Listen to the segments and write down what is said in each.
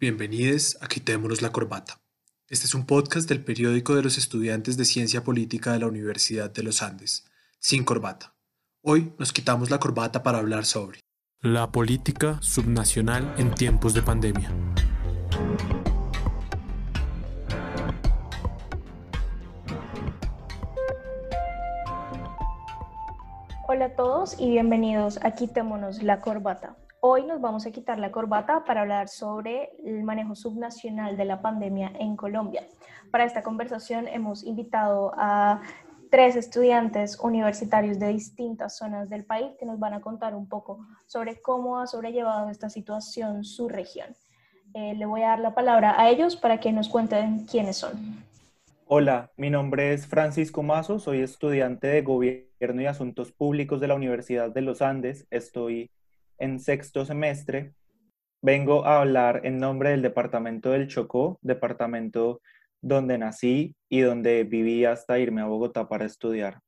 Bienvenidos a Quitémonos la Corbata. Este es un podcast del periódico de los estudiantes de Ciencia Política de la Universidad de los Andes, Sin Corbata. Hoy nos quitamos la corbata para hablar sobre la política subnacional en tiempos de pandemia. Hola a todos y bienvenidos a Quitémonos la Corbata, Hoy nos vamos a quitar la corbata para hablar sobre el manejo subnacional de la pandemia en Colombia. Para esta conversación hemos invitado a tres estudiantes universitarios de distintas zonas del país que nos van a contar un poco sobre cómo ha sobrellevado esta situación su región. Eh, le voy a dar la palabra a ellos para que nos cuenten quiénes son. Hola, mi nombre es Francisco Mazo, soy estudiante de Gobierno y Asuntos Públicos de la Universidad de los Andes. Estoy en sexto semestre. Vengo a hablar en nombre del departamento del Chocó, departamento donde nací y donde viví hasta irme a Bogotá para estudiar.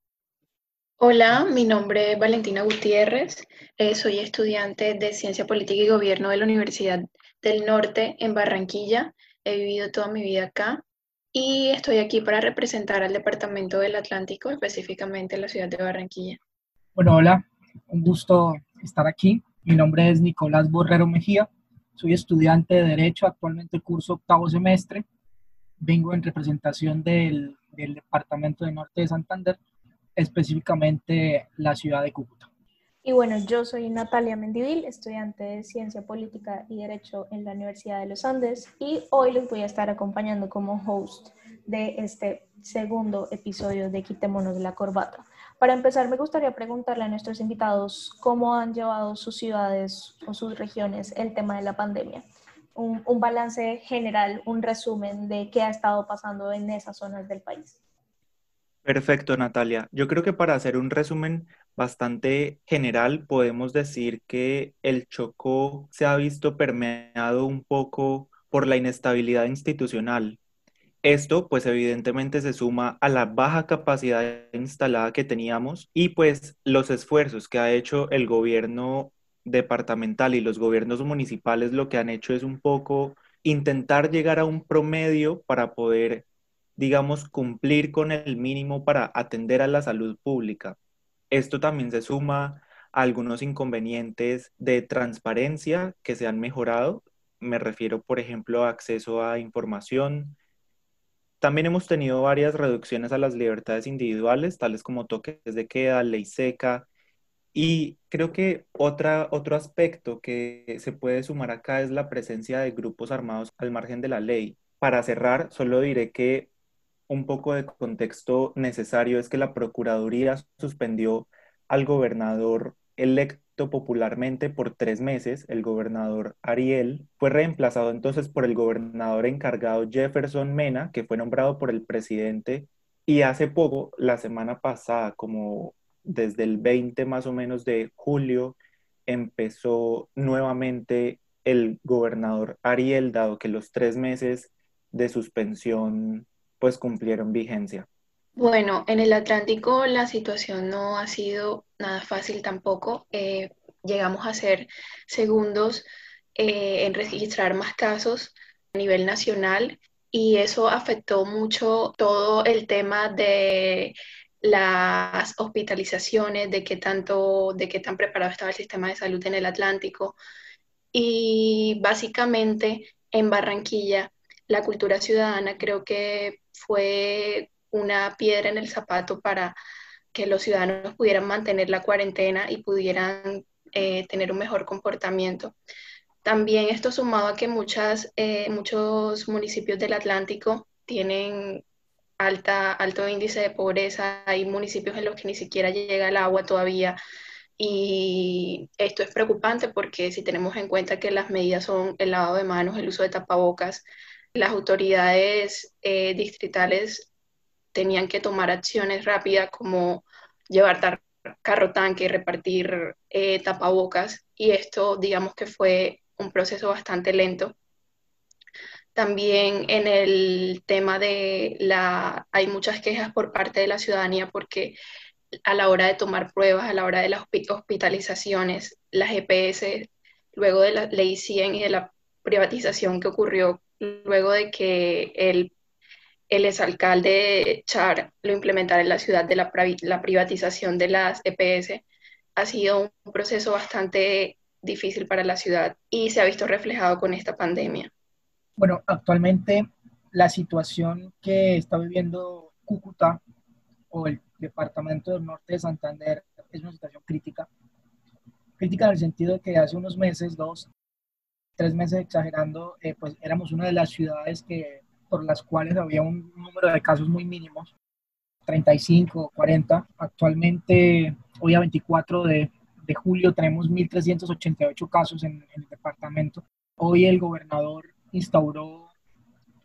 Hola, mi nombre es Valentina Gutiérrez, eh, soy estudiante de Ciencia Política y Gobierno de la Universidad del Norte en Barranquilla. He vivido toda mi vida acá y estoy aquí para representar al Departamento del Atlántico, específicamente la ciudad de Barranquilla. Bueno, hola, un gusto estar aquí. Mi nombre es Nicolás Borrero Mejía, soy estudiante de Derecho, actualmente curso octavo semestre. Vengo en representación del, Departamento de Norte de Santander, específicamente la ciudad de Cúcuta. Y bueno, yo soy Natalia Mendivil, estudiante de Ciencia Política y Derecho en la Universidad de los Andes, y hoy les voy a estar acompañando como host de este segundo episodio de Quitémonos la Corbata. Para empezar, me gustaría preguntarle a nuestros invitados cómo han llevado sus ciudades o sus regiones el tema de la pandemia. Un, balance general, un resumen de qué ha estado pasando en esas zonas del país. Perfecto, Natalia. Yo creo que para hacer un resumen bastante general, podemos decir que el Chocó se ha visto permeado un poco por la inestabilidad institucional. Esto pues evidentemente se suma a la baja capacidad instalada que teníamos y pues los esfuerzos que ha hecho el gobierno departamental y los gobiernos municipales lo que han hecho es un poco intentar llegar a un promedio para poder, digamos, cumplir con el mínimo para atender a la salud pública. Esto también se suma a algunos inconvenientes de transparencia que se han mejorado. Me refiero, por ejemplo, a acceso a información, también hemos tenido varias reducciones a las libertades individuales, tales como toques de queda, ley seca. Y creo que otro aspecto que se puede sumar acá es la presencia de grupos armados al margen de la ley. Para cerrar, solo diré que un poco de contexto necesario es que la Procuraduría suspendió al gobernador electo popularmente por tres meses, el gobernador Ariel, fue reemplazado entonces por el gobernador encargado Jefferson Mena, que fue nombrado por el presidente, y hace poco, la semana pasada, como desde el 20 más o menos de julio, empezó nuevamente el gobernador Ariel, dado que los tres meses de suspensión pues cumplieron vigencia. Bueno, en el Atlántico la situación no ha sido nada fácil tampoco. Eh, llegamos a ser segundos eh, en registrar más casos a nivel nacional y eso afectó mucho todo el tema de las hospitalizaciones, de qué tanto, de qué tan preparado estaba el sistema de salud en el Atlántico. Y básicamente en Barranquilla, la cultura ciudadana creo que fue una piedra en el zapato para que los ciudadanos pudieran mantener la cuarentena y pudieran eh, tener un mejor comportamiento. También esto sumado a que muchas, eh, muchos municipios del Atlántico tienen alta, alto índice de pobreza, hay municipios en los que ni siquiera llega el agua todavía y esto es preocupante porque si tenemos en cuenta que las medidas son el lavado de manos, el uso de tapabocas, las autoridades eh, distritales tenían que tomar acciones rápidas como llevar carro tanque, y repartir eh, tapabocas y esto digamos que fue un proceso bastante lento. También en el tema de la, hay muchas quejas por parte de la ciudadanía porque a la hora de tomar pruebas, a la hora de las hospitalizaciones, las GPS, luego de la ley 100 y de la privatización que ocurrió, luego de que el el exalcalde Char lo implementara en la ciudad de la, la privatización de las EPS, ha sido un proceso bastante difícil para la ciudad y se ha visto reflejado con esta pandemia. Bueno, actualmente la situación que está viviendo Cúcuta o el departamento del norte de Santander es una situación crítica. Crítica en el sentido de que hace unos meses, dos, tres meses exagerando, eh, pues éramos una de las ciudades que, por las cuales había un número de casos muy mínimos, 35, 40. Actualmente, hoy a 24 de, de julio, tenemos 1.388 casos en, en el departamento. Hoy el gobernador instauró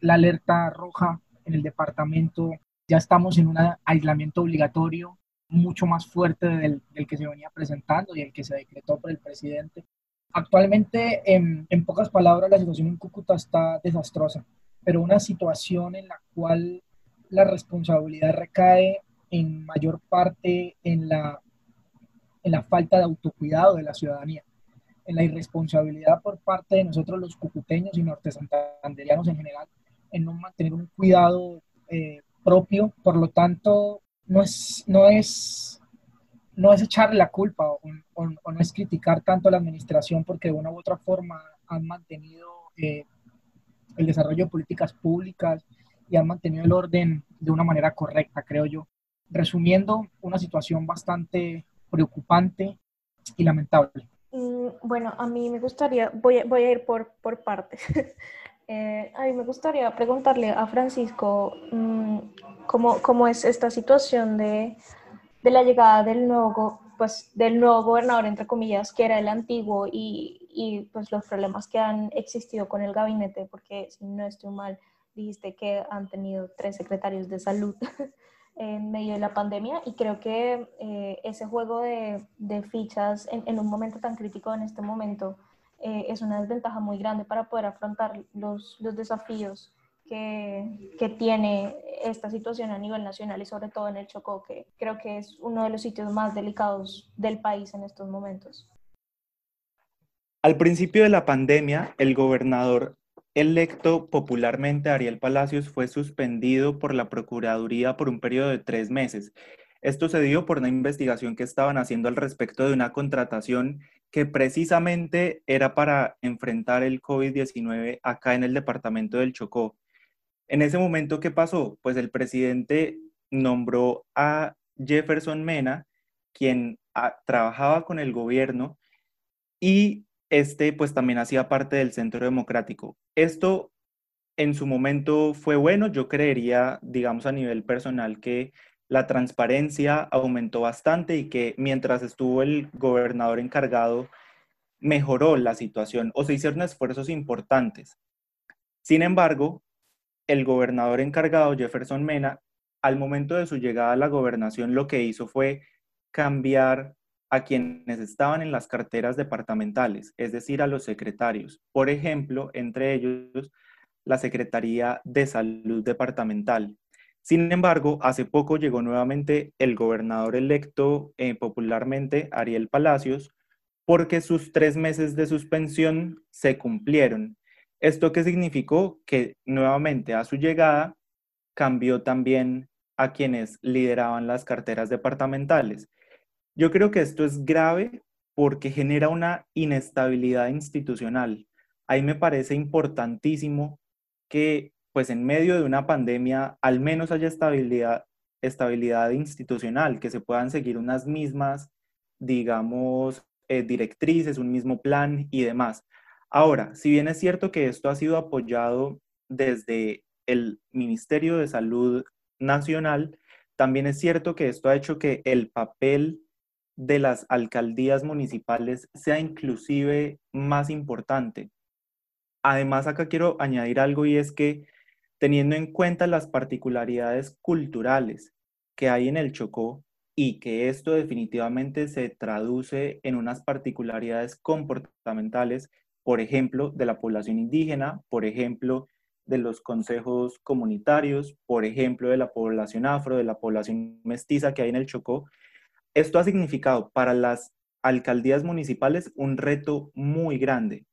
la alerta roja en el departamento. Ya estamos en un aislamiento obligatorio mucho más fuerte del, del, que se venía presentando y el que se decretó por el presidente. Actualmente, en, en, pocas palabras, la situación en Cúcuta está desastrosa, pero una situación en la cual la responsabilidad recae en mayor parte en la, en la falta de autocuidado de la ciudadanía, en la irresponsabilidad por parte de nosotros los cucuteños y nortesantanderianos en general, en no mantener un cuidado eh, propio, por lo tanto, no es, no es, no es echarle la culpa o, o, no es criticar tanto a la administración porque de una u otra forma han mantenido eh, el desarrollo de políticas públicas y han mantenido el orden de una manera correcta, creo yo. Resumiendo, una situación bastante preocupante y lamentable. Mm, bueno, a mí me gustaría, voy, voy a ir por, por partes. Eh, a mí me gustaría preguntarle a Francisco mm, cómo, cómo, es esta situación de, de, la llegada del nuevo, pues, del nuevo gobernador, entre comillas, que era el antiguo, y, y pues los problemas que han existido con el gabinete, porque si no estoy mal, dijiste que han tenido tres secretarios de salud en medio de la pandemia y creo que eh, ese juego de, de fichas en, en, un momento tan crítico en este momento eh, es una desventaja muy grande para poder afrontar los, los desafíos que, que, tiene esta situación a nivel nacional y sobre todo en el Chocó, que creo que es uno de los sitios más delicados del país en estos momentos. Al principio de la pandemia, el gobernador electo popularmente, Ariel Palacios, fue suspendido por la Procuraduría por un periodo de tres meses. Esto se dio por una investigación que estaban haciendo al respecto de una contratación que precisamente era para enfrentar el COVID-19 acá en el departamento del Chocó. En ese momento, ¿qué pasó? Pues el presidente nombró a Jefferson Mena, quien ah, trabajaba con el gobierno y este pues también hacía parte del Centro Democrático. Esto en su momento fue bueno, yo creería, digamos a nivel personal, que la transparencia aumentó bastante y que mientras estuvo el gobernador encargado, mejoró la situación o se hicieron esfuerzos importantes. Sin embargo, el gobernador encargado, Jefferson Mena, al momento de su llegada a la gobernación, lo que hizo fue cambiar a quienes estaban en las carteras departamentales, es decir, a los secretarios. Por ejemplo, entre ellos, la Secretaría de Salud Departamental, sin embargo, hace poco llegó nuevamente el gobernador electo eh, popularmente, Ariel Palacios, porque sus tres meses de suspensión se cumplieron. ¿Esto qué significó? Que nuevamente a su llegada cambió también a quienes lideraban las carteras departamentales. Yo creo que esto es grave porque genera una inestabilidad institucional. Ahí me parece importantísimo que pues en medio de una pandemia al menos haya estabilidad, estabilidad institucional, que se puedan seguir unas mismas, digamos, eh, directrices, un mismo plan y demás. Ahora, si bien es cierto que esto ha sido apoyado desde el Ministerio de Salud Nacional, también es cierto que esto ha hecho que el papel de las alcaldías municipales sea inclusive más importante. Además, acá quiero añadir algo y es que teniendo en cuenta las particularidades culturales que hay en el Chocó y que esto definitivamente se traduce en unas particularidades comportamentales, por ejemplo, de la población indígena, por ejemplo, de los consejos comunitarios, por ejemplo, de la población afro, de la población mestiza que hay en el Chocó. Esto ha significado para las alcaldías municipales un reto muy grande,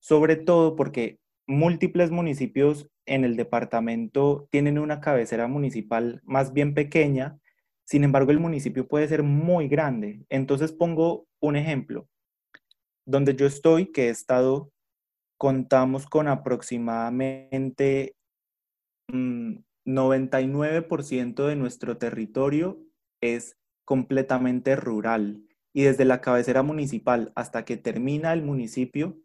sobre todo porque múltiples municipios en el departamento tienen una cabecera municipal más bien pequeña, sin embargo el municipio puede ser muy grande. Entonces pongo un ejemplo. Donde yo estoy, que he estado, contamos con aproximadamente 99% mm, de nuestro territorio es completamente rural y desde la cabecera municipal hasta que termina el municipio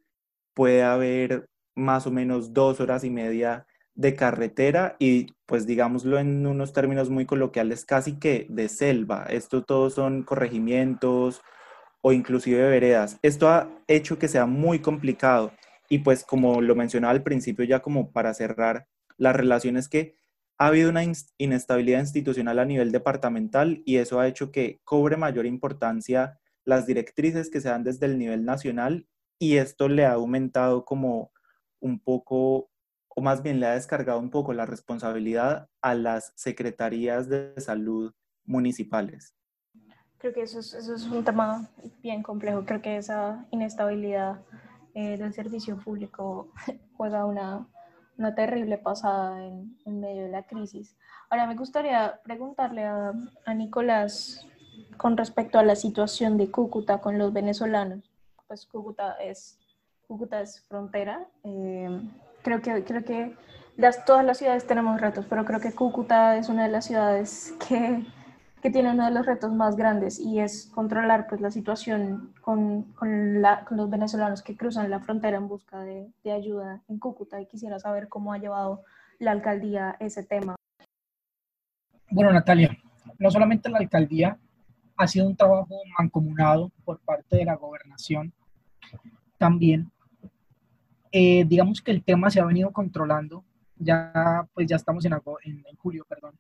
puede haber más o menos dos horas y media de carretera y pues digámoslo en unos términos muy coloquiales, casi que de selva. Esto todos son corregimientos o inclusive veredas. Esto ha hecho que sea muy complicado y pues como lo mencionaba al principio ya como para cerrar, las relaciones que ha habido una inestabilidad institucional a nivel departamental y eso ha hecho que cobre mayor importancia las directrices que se dan desde el nivel nacional y esto le ha aumentado como un poco, o más bien le ha descargado un poco la responsabilidad a las secretarías de salud municipales. Creo que eso es, eso es un tema bien complejo. Creo que esa inestabilidad eh, del servicio público juega una, una terrible pasada en, en, medio de la crisis. Ahora me gustaría preguntarle a, a Nicolás con respecto a la situación de Cúcuta con los venezolanos. Pues Cúcuta es Cúcuta es frontera. Eh, creo que, creo que las, todas las ciudades tenemos retos, pero creo que Cúcuta es una de las ciudades que, que tiene uno de los retos más grandes y es controlar pues, la situación con, con, los venezolanos que cruzan la frontera en busca de, de ayuda en Cúcuta y quisiera saber cómo ha llevado la alcaldía ese tema. Bueno, Natalia, no solamente la alcaldía ha sido un trabajo mancomunado por parte de la gobernación, también eh, digamos que el tema se ha venido controlando, ya pues ya estamos en, en, julio, perdón.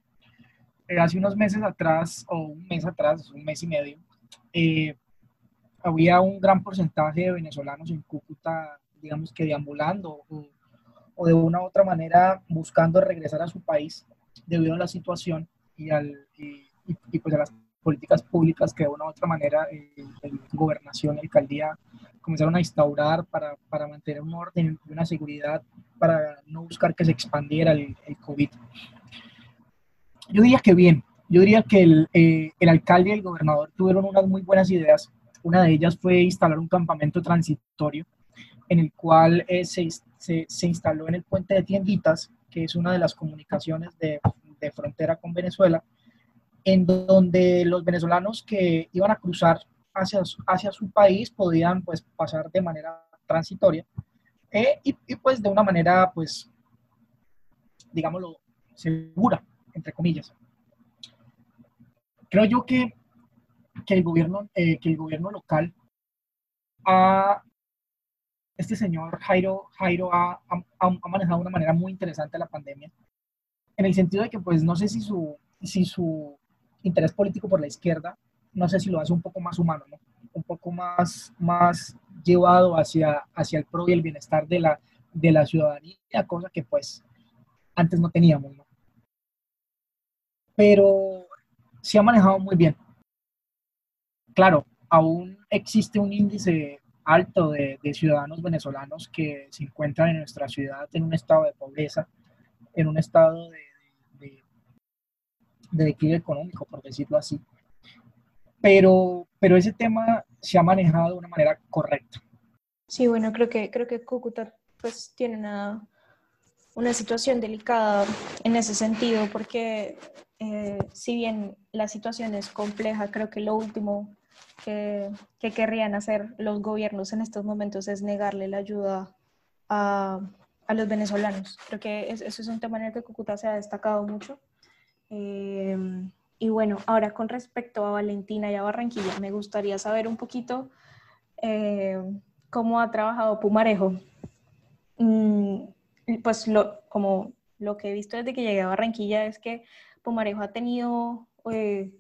Eh, hace unos meses atrás, o un mes atrás, un mes y medio, eh, había un gran porcentaje de venezolanos en Cúcuta, digamos que deambulando o, o, de una u otra manera buscando regresar a su país debido a la situación y, al, y, pues a las políticas públicas que de una u otra manera la gobernación, alcaldía comenzaron a instaurar para, para, mantener un orden y una seguridad para no buscar que se expandiera el, el COVID. Yo diría que bien, yo diría que el, eh, el, alcalde y el gobernador tuvieron unas muy buenas ideas. Una de ellas fue instalar un campamento transitorio en el cual eh, se, se, instaló en el puente de Tienditas, que es una de las comunicaciones de, de frontera con Venezuela, en donde los venezolanos que iban a cruzar hacia, hacia su país podían pues pasar de manera transitoria eh, y, y, pues de una manera pues digámoslo segura entre comillas creo yo que, que el gobierno eh, que el gobierno local ha este señor Jairo, Jairo ha, ha, manejado de una manera muy interesante la pandemia, en el sentido de que pues no sé si su, si su interés político por la izquierda no sé si lo hace un poco más humano, ¿no? un poco más, más llevado hacia, hacia el pro y el bienestar de la, de la ciudadanía, cosa que pues antes no teníamos. ¿no? Pero se ha manejado muy bien. Claro, aún existe un índice alto de, de, ciudadanos venezolanos que se encuentran en nuestra ciudad en un estado de pobreza, en un estado de, de, de declive económico, por decirlo así pero, pero ese tema se ha manejado de una manera correcta. Sí, bueno, creo que, creo que Cúcuta pues tiene una, una situación delicada en ese sentido, porque eh, si bien la situación es compleja, creo que lo último que, que, querrían hacer los gobiernos en estos momentos es negarle la ayuda a, a los venezolanos. Creo que eso es un tema en el que Cúcuta se ha destacado mucho. Eh, y bueno, ahora con respecto a Valentina y a Barranquilla, me gustaría saber un poquito eh, cómo ha trabajado Pumarejo. Mm, pues lo, como lo que he visto desde que llegué a Barranquilla es que Pumarejo ha tenido eh,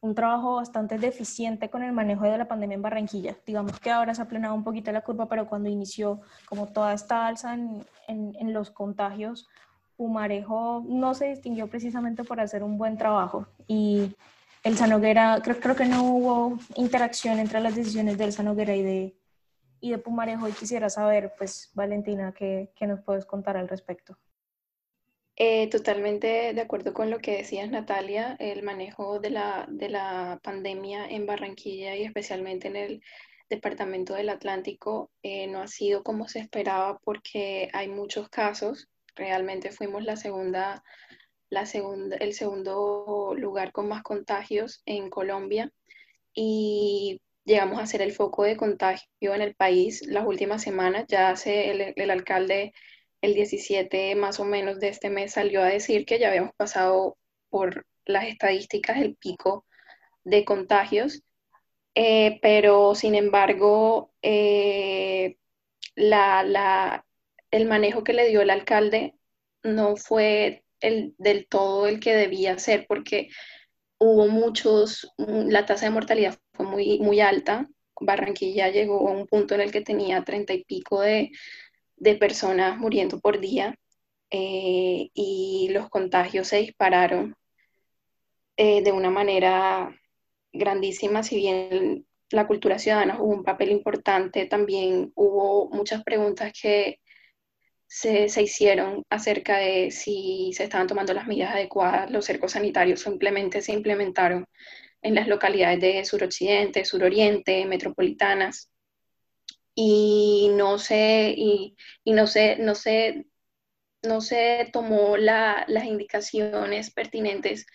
un trabajo bastante deficiente con el manejo de la pandemia en Barranquilla. Digamos que ahora se ha aplanado un poquito la curva, pero cuando inició como toda esta alza en, en, los contagios, Pumarejo no se distinguió precisamente por hacer un buen trabajo y el Sanoguera, creo, creo que no hubo interacción entre las decisiones del Sanoguera y de, y de Pumarejo y quisiera saber, pues, Valentina, ¿qué, qué nos puedes contar al respecto? Eh, totalmente de acuerdo con lo que decías, Natalia, el manejo de la, de la pandemia en Barranquilla y especialmente en el departamento del Atlántico eh, no ha sido como se esperaba porque hay muchos casos. Realmente fuimos la segunda, la segunda, el segundo lugar con más contagios en Colombia y llegamos a ser el foco de contagio en el país las últimas semanas. Ya hace el, el alcalde el 17 más o menos de este mes salió a decir que ya habíamos pasado por las estadísticas el pico de contagios, eh, pero sin embargo eh, el manejo que le dio el alcalde no fue el, del todo el que debía ser porque hubo muchos, la tasa de mortalidad muy, muy alta. Barranquilla llegó a un punto en el que tenía treinta y pico de, de personas muriendo por día eh, y los contagios se dispararon eh, de una manera grandísima, si bien la cultura ciudadana jugó un papel importante, también hubo muchas preguntas que se, se, hicieron acerca de si se estaban tomando las medidas adecuadas, los cercos sanitarios simplemente se implementaron en las localidades de suroccidente, suroriente, metropolitanas, y no se, y, no no no se tomó las indicaciones pertinentes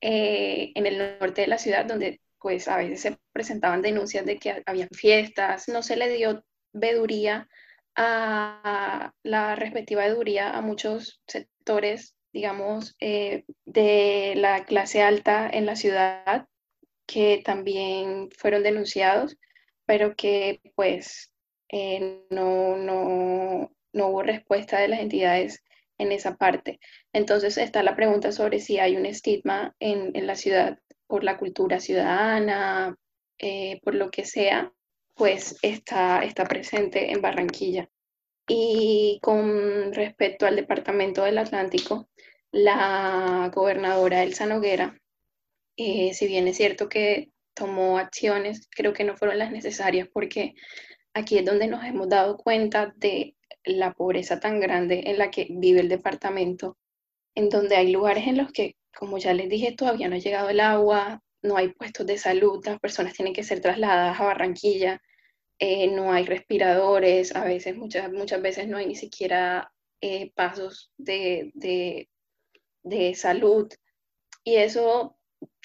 eh, en el norte de la ciudad, donde pues a veces se presentaban denuncias de que había fiestas, no se le dio veduría a la respectiva veduría a muchos sectores, digamos, eh, de la clase alta en la ciudad, que también fueron denunciados, pero que pues eh, no, no, no hubo respuesta de las entidades en esa parte. Entonces está la pregunta sobre si hay un estigma en, en la ciudad por la cultura ciudadana, eh, por lo que sea, pues está, está presente en Barranquilla. Y con respecto al Departamento del Atlántico, la gobernadora Elsa Noguera, eh, si bien es cierto que tomó acciones, creo que no fueron las necesarias porque aquí es donde nos hemos dado cuenta de la pobreza tan grande en la que vive el departamento, en donde hay lugares en los que, como ya les dije, todavía no ha llegado el agua, no hay puestos de salud, las personas tienen que ser trasladadas a Barranquilla, eh, no hay respiradores, a veces, muchas, muchas veces no hay ni siquiera eh, pasos de, de, de salud. Y eso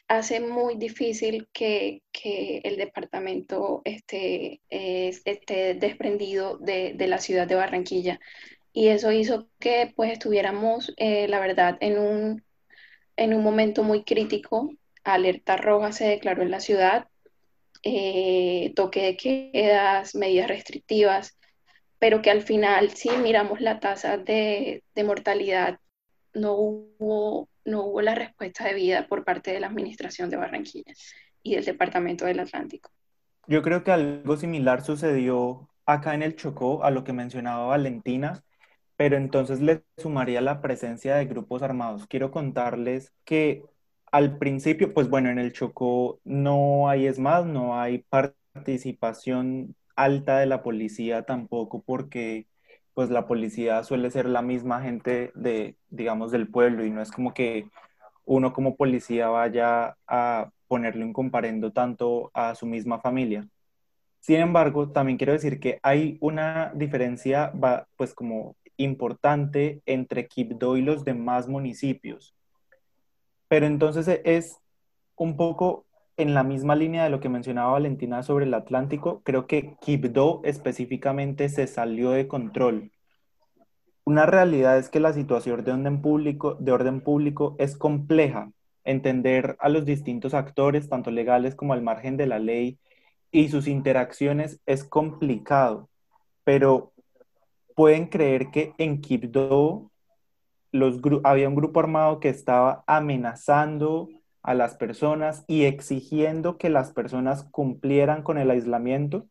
hace muy difícil que, que el departamento esté, esté desprendido de, de, la ciudad de Barranquilla. Y eso hizo que pues estuviéramos, eh, la verdad, en un, en un momento muy crítico. Alerta roja se declaró en la ciudad, eh, toque de quedas, medidas restrictivas, pero que al final, si miramos la tasa de, de mortalidad, no hubo no hubo la respuesta debida por parte de la Administración de Barranquilla y del Departamento del Atlántico. Yo creo que algo similar sucedió acá en el Chocó a lo que mencionaba Valentina, pero entonces le sumaría la presencia de grupos armados. Quiero contarles que al principio, pues bueno, en el Chocó no hay es no hay participación alta de la policía tampoco porque pues la policía suele ser la misma gente de, digamos, del pueblo y no es como que uno como policía vaya a ponerle un comparendo tanto a su misma familia. Sin embargo, también quiero decir que hay una diferencia, pues como importante entre Quibdó y los demás municipios. Pero entonces es un poco en la misma línea de lo que mencionaba Valentina sobre el Atlántico, creo que Quibdó específicamente se salió de control. Una realidad es que la situación de orden público, de orden público es compleja. Entender a los distintos actores, tanto legales como al margen de la ley, y sus interacciones es complicado, pero pueden creer que en Quibdó los había un grupo armado que estaba amenazando a las personas y exigiendo que las personas cumplieran con el aislamiento.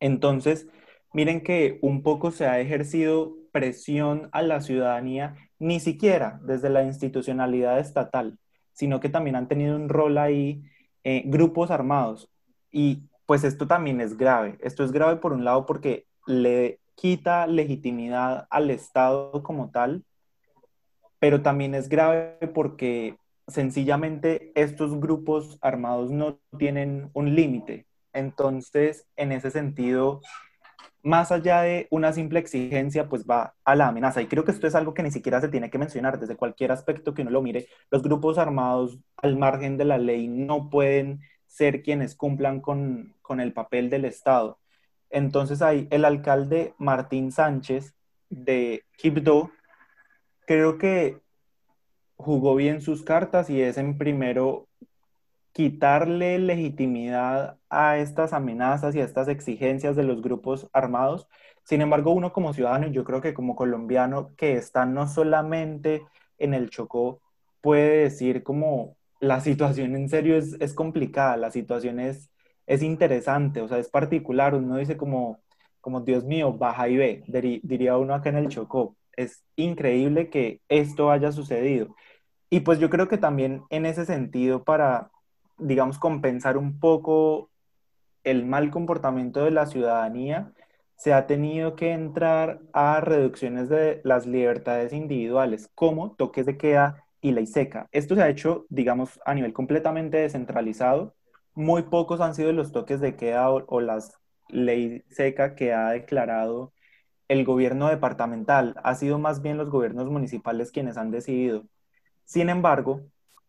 Entonces, miren que un poco se ha ejercido presión a la ciudadanía, ni siquiera desde la institucionalidad estatal, sino que también han tenido un rol ahí eh, grupos armados. Y pues esto también es grave. Esto es grave por un lado porque le quita legitimidad al Estado como tal, pero también es grave porque sencillamente estos grupos armados no tienen un límite. Entonces, en ese sentido, más allá de una simple exigencia, pues va a la amenaza. Y creo que esto es algo que ni siquiera se tiene que mencionar desde cualquier aspecto que uno lo mire. Los grupos armados al margen de la ley no pueden ser quienes cumplan con, con el papel del Estado. Entonces ahí el alcalde Martín Sánchez de Quibdó creo que jugó bien sus cartas y es en primero quitarle legitimidad a estas amenazas y a estas exigencias de los grupos armados. Sin embargo, uno como ciudadano, y yo creo que como colombiano que está no solamente en el Chocó, puede decir como la situación en serio es, es complicada, la situación es, es interesante, o sea, es particular, uno dice como, como Dios mío, baja y ve, diría uno acá en el Chocó. Es increíble que esto haya sucedido. Y pues yo creo que también en ese sentido, para digamos, compensar un poco el mal comportamiento de la ciudadanía, se ha tenido que entrar a reducciones de las libertades individuales, como toques de queda y ley seca. Esto se ha hecho, digamos, a nivel completamente descentralizado. Muy pocos han sido los toques de queda o, las ley seca que ha declarado el gobierno departamental. Ha sido más bien los gobiernos municipales quienes han decidido. Sin embargo,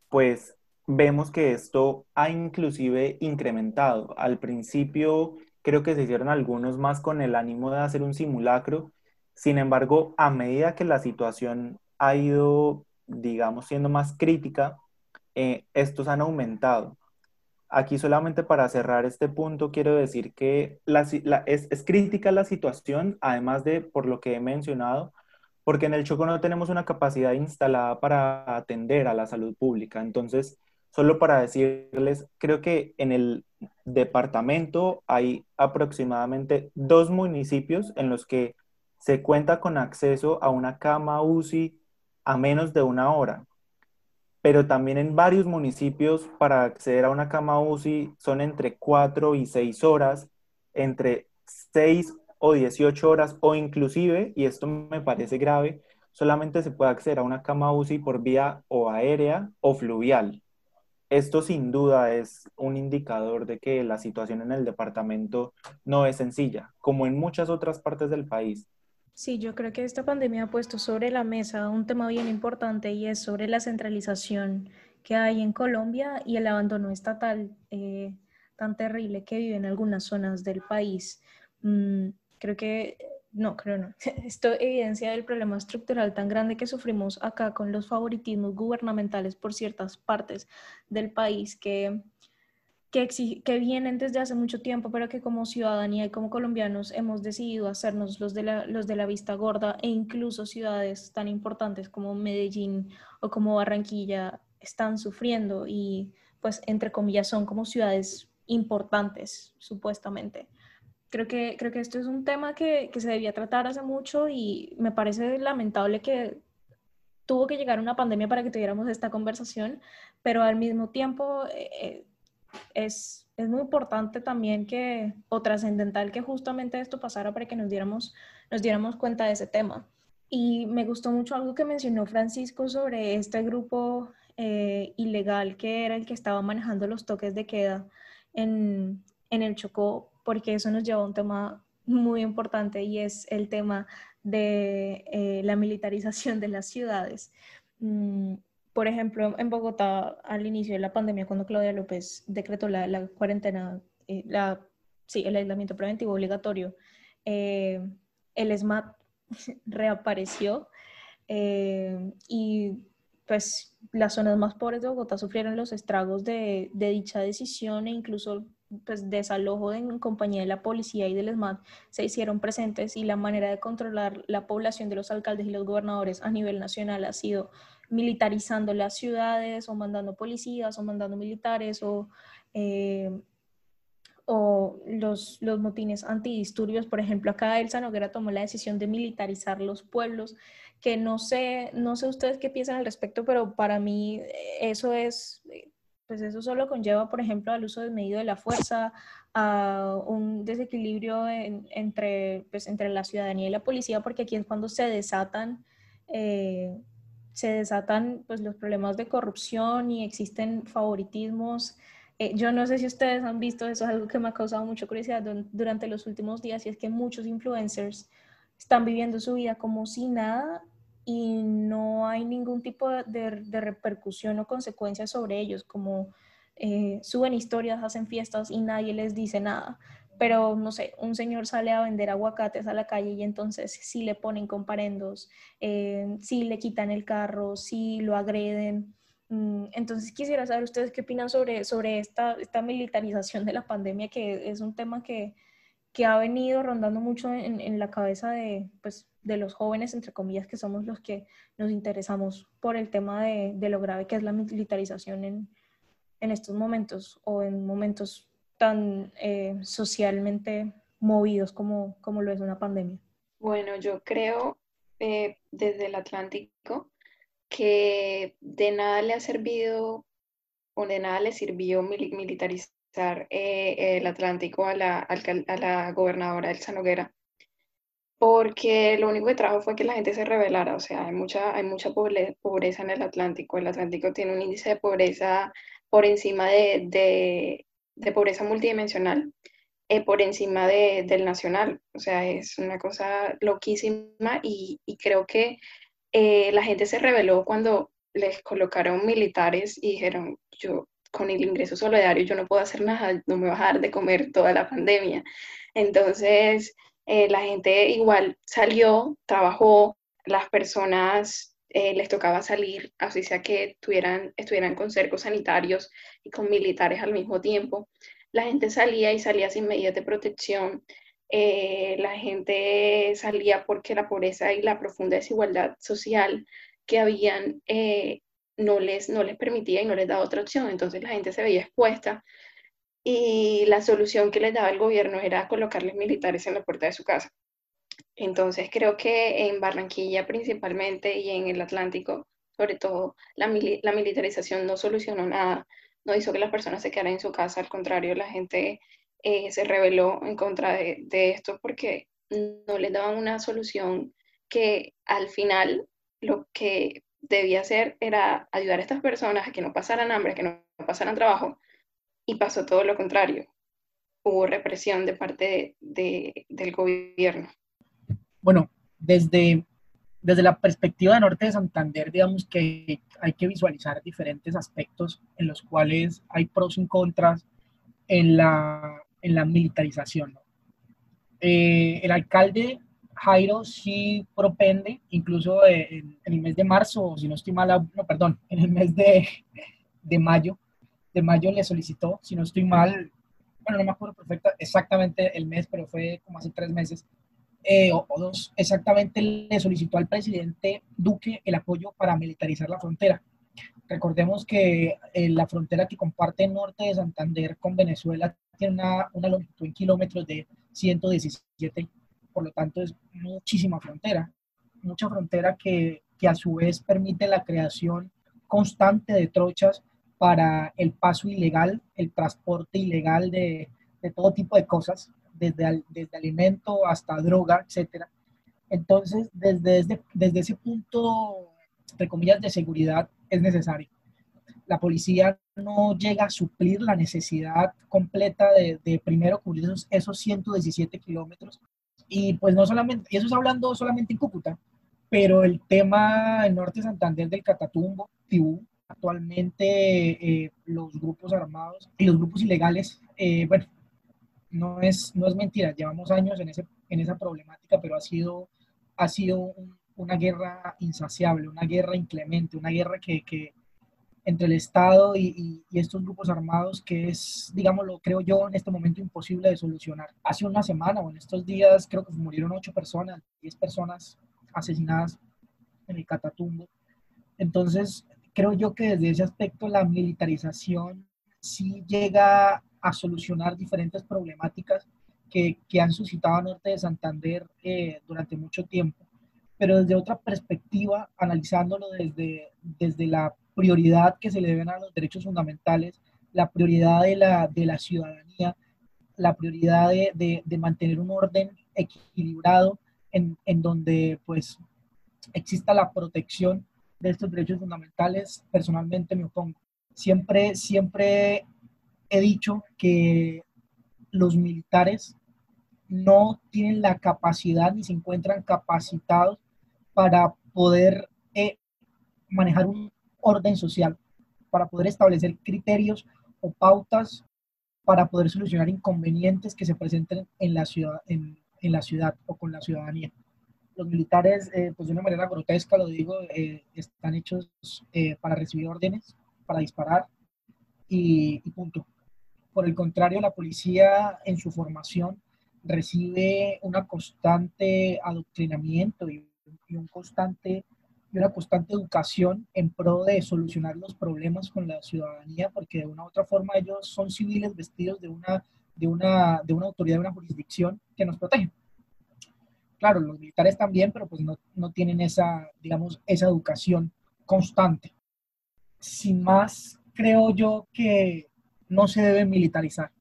pues vemos que esto ha inclusive incrementado. Al principio creo que se hicieron algunos más con el ánimo de hacer un simulacro. Sin embargo, a medida que la situación ha ido, digamos, siendo más crítica, eh, estos han aumentado. Aquí solamente para cerrar este punto, quiero decir que es, es crítica la situación, además de por lo que he mencionado, porque en el Choco no tenemos una capacidad instalada para atender a la salud pública. Entonces, Solo para decirles, creo que en el departamento hay aproximadamente dos municipios en los que se cuenta con acceso a una cama UCI a menos de una hora. Pero también en varios municipios para acceder a una cama UCI son entre cuatro y seis horas, entre seis o 18 horas o inclusive, y esto me parece grave, solamente se puede acceder a una cama UCI por vía o aérea o fluvial. Esto sin duda es un indicador de que la situación en el departamento no es sencilla, como en muchas otras partes del país. Sí, yo creo que esta pandemia ha puesto sobre la mesa un tema bien importante y es sobre la centralización que hay en Colombia y el abandono estatal eh, tan terrible que vive en algunas zonas del país. Mm, creo que no, creo no. Esto evidencia el problema estructural tan grande que sufrimos acá con los favoritismos gubernamentales por ciertas partes del país que, que, que, vienen desde hace mucho tiempo, pero que como ciudadanía y como colombianos hemos decidido hacernos los de, la, los de la vista gorda e incluso ciudades tan importantes como Medellín o como Barranquilla están sufriendo y pues entre comillas son como ciudades importantes supuestamente creo que, creo que esto es un tema que, que, se debía tratar hace mucho y me parece lamentable que tuvo que llegar una pandemia para que tuviéramos esta conversación, pero al mismo tiempo eh, eh, es, es, muy importante también que, o trascendental que justamente esto pasara para que nos diéramos, nos diéramos cuenta de ese tema. Y me gustó mucho algo que mencionó Francisco sobre este grupo eh, ilegal que era el que estaba manejando los toques de queda en, en el Chocó porque eso nos lleva a un tema muy importante y es el tema de eh, la militarización de las ciudades. Mm, por ejemplo, en Bogotá, al inicio de la pandemia, cuando Claudia López decretó la, cuarentena, eh, la, sí, el aislamiento preventivo obligatorio, eh, el SMAT reapareció y pues las zonas más pobres de Bogotá sufrieron los estragos de, de dicha decisión e incluso pues, desalojo en compañía de la policía y del ESMAD se hicieron presentes y la manera de controlar la población de los alcaldes y los gobernadores a nivel nacional ha sido militarizando las ciudades o mandando policías o mandando militares o, eh, o los, los motines antidisturbios. Por ejemplo, acá Elsa Noguera tomó la decisión de militarizar los pueblos, que no sé, no sé ustedes qué piensan al respecto, pero para mí eso es pues eso solo conlleva, por ejemplo, al uso desmedido de la fuerza, a un desequilibrio entre, pues, entre la ciudadanía y la policía, porque aquí es cuando se desatan, eh, se desatan pues, los problemas de corrupción y existen favoritismos. Eh, yo no sé si ustedes han visto, eso es algo que me ha causado mucha curiosidad durante los últimos días, y es que muchos influencers están viviendo su vida como si nada y no hay ningún tipo de, repercusión o consecuencia sobre ellos, como eh, suben historias, hacen fiestas y nadie les dice nada. Pero no sé, un señor sale a vender aguacates a la calle y entonces sí le ponen comparendos, eh, sí le quitan el carro, sí lo agreden. Mm, entonces quisiera saber ustedes qué opinan sobre, sobre esta, esta militarización de la pandemia, que es un tema que, que ha venido rondando mucho en, en la cabeza de, pues, de los jóvenes, entre comillas, que somos los que nos interesamos por el tema de, de lo grave que es la militarización en, en, estos momentos o en momentos tan eh, socialmente movidos como, como lo es una pandemia? Bueno, yo creo eh, desde el Atlántico que de nada le ha servido o de nada le sirvió militarizar eh, el Atlántico a la, a la gobernadora Elsa Noguera porque lo único que trajo fue que la gente se rebelara, o sea, hay mucha, hay mucha pobreza en el Atlántico, el Atlántico tiene un índice de pobreza por encima de, de, de pobreza multidimensional, eh, por encima de, del nacional, o sea, es una cosa loquísima y, y creo que eh, la gente se rebeló cuando les colocaron militares y dijeron, yo con el ingreso solidario yo no puedo hacer nada, no me voy a dejar de comer toda la pandemia. Entonces, eh, la gente igual salió, trabajó, las personas eh, les tocaba salir, así sea que tuvieran, estuvieran con cercos sanitarios y con militares al mismo tiempo. La gente salía y salía sin medidas de protección. Eh, la gente salía porque la pobreza y la profunda desigualdad social que habían no, les, no les permitía y no les daba otra opción. Entonces la gente se veía expuesta y la solución que les daba el gobierno era colocarles militares en la puerta de su casa. Entonces creo que en Barranquilla principalmente y en el Atlántico, sobre todo, la, la militarización no solucionó nada, no hizo que las personas se quedaran en su casa, al contrario, la gente eh, se rebeló en contra de, de esto porque no les daban una solución que al final lo que debía hacer era ayudar a estas personas a que no pasaran hambre, que no pasaran trabajo, y pasó todo lo contrario. Hubo represión de parte de, del gobierno. Bueno, desde, desde la perspectiva de Norte de Santander, digamos que hay que visualizar diferentes aspectos en los cuales hay pros y contras en la, en la militarización. Eh, el alcalde Jairo sí propende, incluso en, el mes de marzo, si no estoy mal, no, perdón, en el mes de, de mayo, de mayo le solicitó, si no estoy mal, bueno, no me acuerdo perfecto, exactamente el mes, pero fue como hace tres meses, eh, o, dos, exactamente le solicitó al presidente Duque el apoyo para militarizar la frontera. Recordemos que eh, la frontera que comparte el norte de Santander con Venezuela tiene una, una longitud en kilómetros de 117, por lo tanto es muchísima frontera, mucha frontera que, que a su vez permite la creación constante de trochas para el paso ilegal, el transporte ilegal de, de todo tipo de cosas, desde, desde alimento hasta droga, etc. Entonces, desde, desde, desde ese punto, entre comillas, de seguridad, es necesario. La policía no llega a suplir la necesidad completa de, de primero cubrir esos, esos 117 kilómetros. Y pues no solamente, y eso es hablando solamente en Cúcuta, pero el tema en Norte Santander del Catatumbo, Tibú, Actualmente eh, los grupos armados y los grupos ilegales, eh, bueno, no es, no es mentira, llevamos años en, ese, en esa problemática, pero ha sido, ha sido una guerra insaciable, una guerra inclemente, una guerra que, que entre el Estado y, estos grupos armados que es, digámoslo, creo yo, en este momento imposible de solucionar. Hace una semana o en estos días creo que murieron ocho personas, diez personas asesinadas en el Catatumbo. Entonces, creo yo que desde ese aspecto la militarización sí llega a solucionar diferentes problemáticas que, que han suscitado a Norte de Santander eh, durante mucho tiempo. Pero desde otra perspectiva, analizándolo desde, desde la prioridad que se le deben a los derechos fundamentales, la prioridad de la, de la ciudadanía, la prioridad de, de, mantener un orden equilibrado en, en, donde pues exista la protección de estos derechos fundamentales, personalmente me opongo. Siempre, siempre he dicho que los militares no tienen la capacidad ni se encuentran capacitados para poder eh, manejar un orden social, para poder establecer criterios o pautas para poder solucionar inconvenientes que se presenten en la ciudad, en, la ciudad o con la ciudadanía. Los militares, eh, pues de una manera grotesca, lo digo, eh, están hechos para recibir órdenes, para disparar y punto. Por el contrario, la policía en su formación recibe una constante adoctrinamiento y, un constante, y una constante educación en pro de solucionar los problemas con la ciudadanía, porque de una u otra forma ellos son civiles vestidos de una, de una, de una autoridad, de una jurisdicción que nos protege. Claro, los militares también, pero pues no, no tienen esa, digamos, esa educación constante. Sin más, creo yo que no se debe militarizar.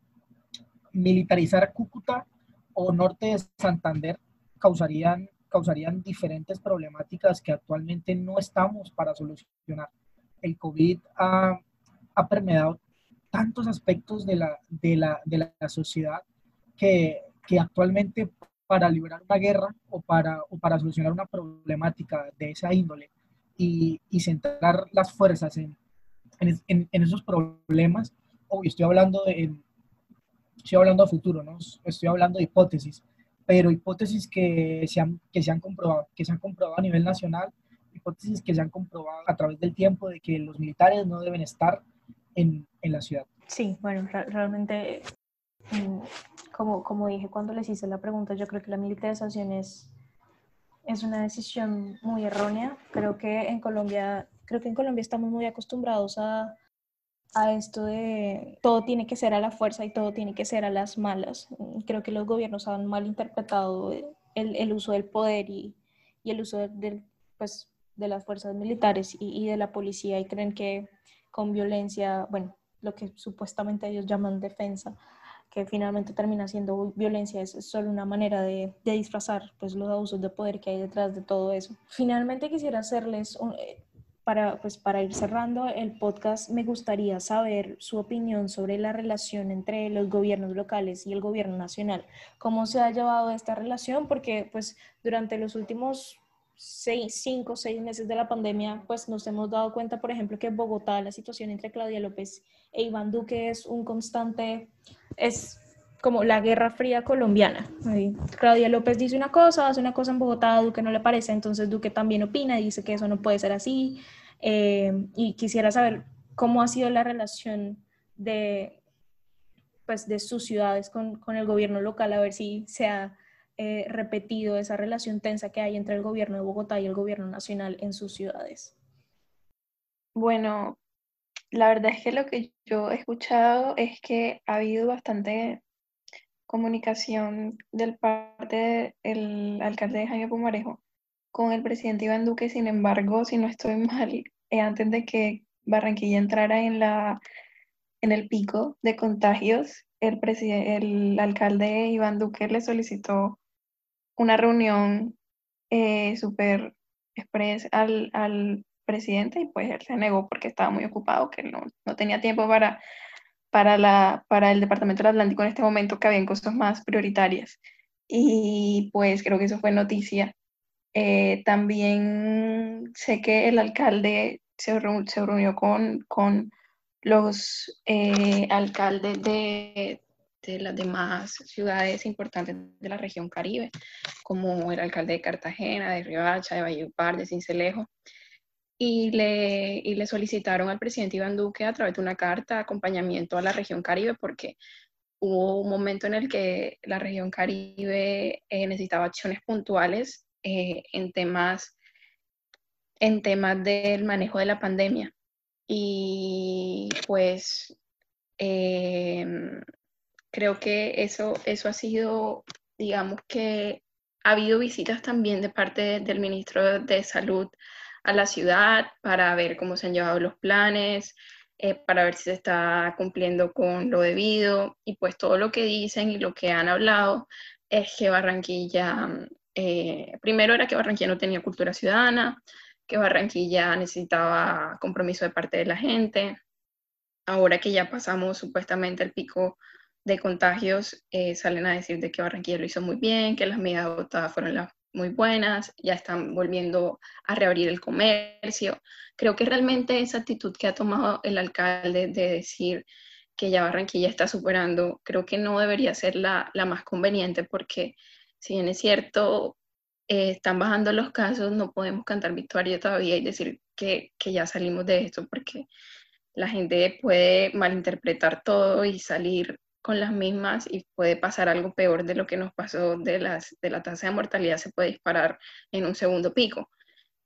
Militarizar Cúcuta o norte de Santander causarían, causarían diferentes problemáticas que actualmente no estamos para solucionar. El COVID ha, ha permeado tantos aspectos de la, de la, de la sociedad que, que, actualmente para liberar una guerra o para, o para solucionar una problemática de esa índole y, y centrar las fuerzas en, en, en, esos problemas, obvio, estoy hablando de, estoy hablando de futuro, ¿no? Estoy hablando de hipótesis, pero hipótesis que se han, que se han comprobado, que se han comprobado a nivel nacional, hipótesis que se han comprobado a través del tiempo de que los militares no deben estar en, en la ciudad. Sí, bueno, realmente, mm, como, como dije cuando les hice la pregunta, yo creo que la militarización es, es una decisión muy errónea. Creo que en Colombia, creo que en Colombia estamos muy acostumbrados a a esto de todo tiene que ser a la fuerza y todo tiene que ser a las malas. Creo que los gobiernos han malinterpretado el, el uso del poder y, y el uso de, pues, de las fuerzas militares y, y, de la policía y creen que con violencia, bueno, lo que supuestamente ellos llaman defensa, que finalmente termina siendo violencia, es solo una manera de, de disfrazar pues, los abusos de poder que hay detrás de todo eso. Finalmente quisiera hacerles un, para, pues, para ir cerrando el podcast, me gustaría saber su opinión sobre la relación entre los gobiernos locales y el gobierno nacional. ¿Cómo se ha llevado esta relación? Porque pues, durante los últimos seis, cinco, seis meses de la pandemia, pues nos hemos dado cuenta, por ejemplo, que Bogotá la situación entre Claudia López e Iván Duque es un constante, es como la guerra fría colombiana. Claudia López dice una cosa, hace una cosa en Bogotá, a Duque no le parece, entonces Duque también opina y dice que eso no puede ser así. Eh, y quisiera saber cómo ha sido la relación de, pues, de sus ciudades con, con el gobierno local, a ver si se ha eh, repetido esa relación tensa que hay entre el gobierno de Bogotá y el gobierno nacional en sus ciudades. Bueno, la verdad es que lo que yo he escuchado es que ha habido bastante comunicación del parte del alcalde de Jaime Pumarejo con el presidente Iván Duque, sin embargo, si no estoy mal, eh, antes de que Barranquilla entrara en, la, en el pico de contagios, el, el alcalde Iván Duque le solicitó una reunión eh, súper express al, al, presidente y pues él se negó porque estaba muy ocupado, que no, no tenía tiempo para, para, la, para el Departamento del Atlántico en este momento, que habían cosas más prioritarias. Y pues creo que eso fue noticia eh, también sé que el alcalde se, se reunió con, con los eh, alcaldes de, de, las demás ciudades importantes de la región Caribe, como el alcalde de Cartagena, de Riohacha, de Valledupar, de Cincelejo, y le, y le solicitaron al presidente Iván Duque a través de una carta de acompañamiento a la región Caribe, porque hubo un momento en el que la región Caribe eh, necesitaba acciones puntuales eh, en, temas, en temas del manejo de la pandemia. Y pues em, creo que eso, eso ha sido, digamos que ha habido visitas también de parte del ministro de Salud a la ciudad para ver cómo se han llevado los planes, eh, para ver si se está cumpliendo con lo debido y pues todo lo que dicen y lo que han hablado es que Barranquilla, eh, primero era que Barranquilla no tenía cultura ciudadana, que Barranquilla necesitaba compromiso de parte de la gente. Ahora que ya pasamos supuestamente el pico de contagios, eh, salen a decir de que Barranquilla lo hizo muy bien, que las medidas votadas fueron las muy buenas, ya están volviendo a reabrir el comercio. Creo que realmente esa actitud que ha tomado el alcalde de decir que ya Barranquilla está superando, creo que no debería ser la, la más conveniente porque si bien es cierto, eh, están bajando los casos, no podemos cantar victoria todavía y decir que, que ya salimos de esto porque la gente puede malinterpretar todo y salir con las mismas y puede pasar algo peor de lo que nos pasó de, las, de la tasa de mortalidad, se puede disparar en un segundo pico.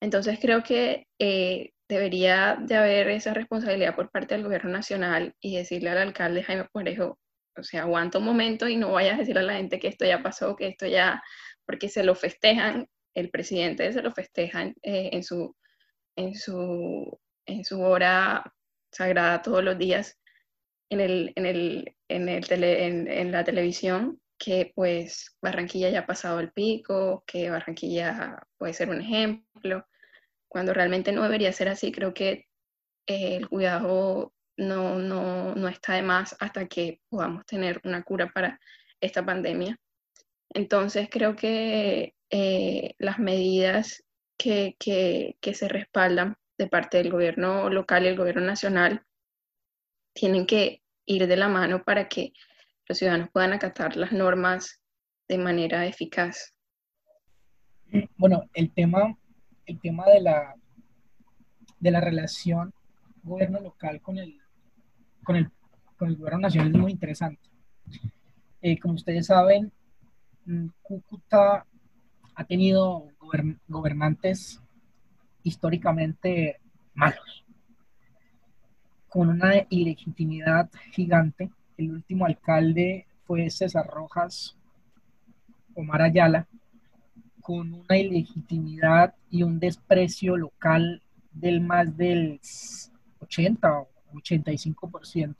Entonces creo que eh, debería de haber esa responsabilidad por parte del gobierno nacional y decirle al alcalde Jaime Parejo, o sea, aguanta un momento y no vayas a decirle a la gente que esto ya pasó, que esto ya, porque se lo festejan, el presidente se lo festeja eh, en, su, en, su, en su hora sagrada todos los días en, el, en, el, en, el tele, en, la televisión que pues Barranquilla ya ha pasado el pico, que Barranquilla puede ser un ejemplo, cuando realmente no debería ser así. Creo que eh, el cuidado no, no, no está de más hasta que podamos tener una cura para esta pandemia. Entonces creo que eh, las medidas que, que, que, se respaldan de parte del gobierno local y el gobierno nacional tienen que ir de la mano para que los ciudadanos puedan acatar las normas de manera eficaz. Bueno, el tema, el tema de, la, de la relación gobierno local con el, con el, con el gobierno nacional es muy interesante. Eh, como ustedes saben, mm, Cúcuta ha tenido gobernantes históricamente malos con una ilegitimidad gigante. El último alcalde fue César Rojas Omar Ayala, con una ilegitimidad y un desprecio local del más del 80 o 85%.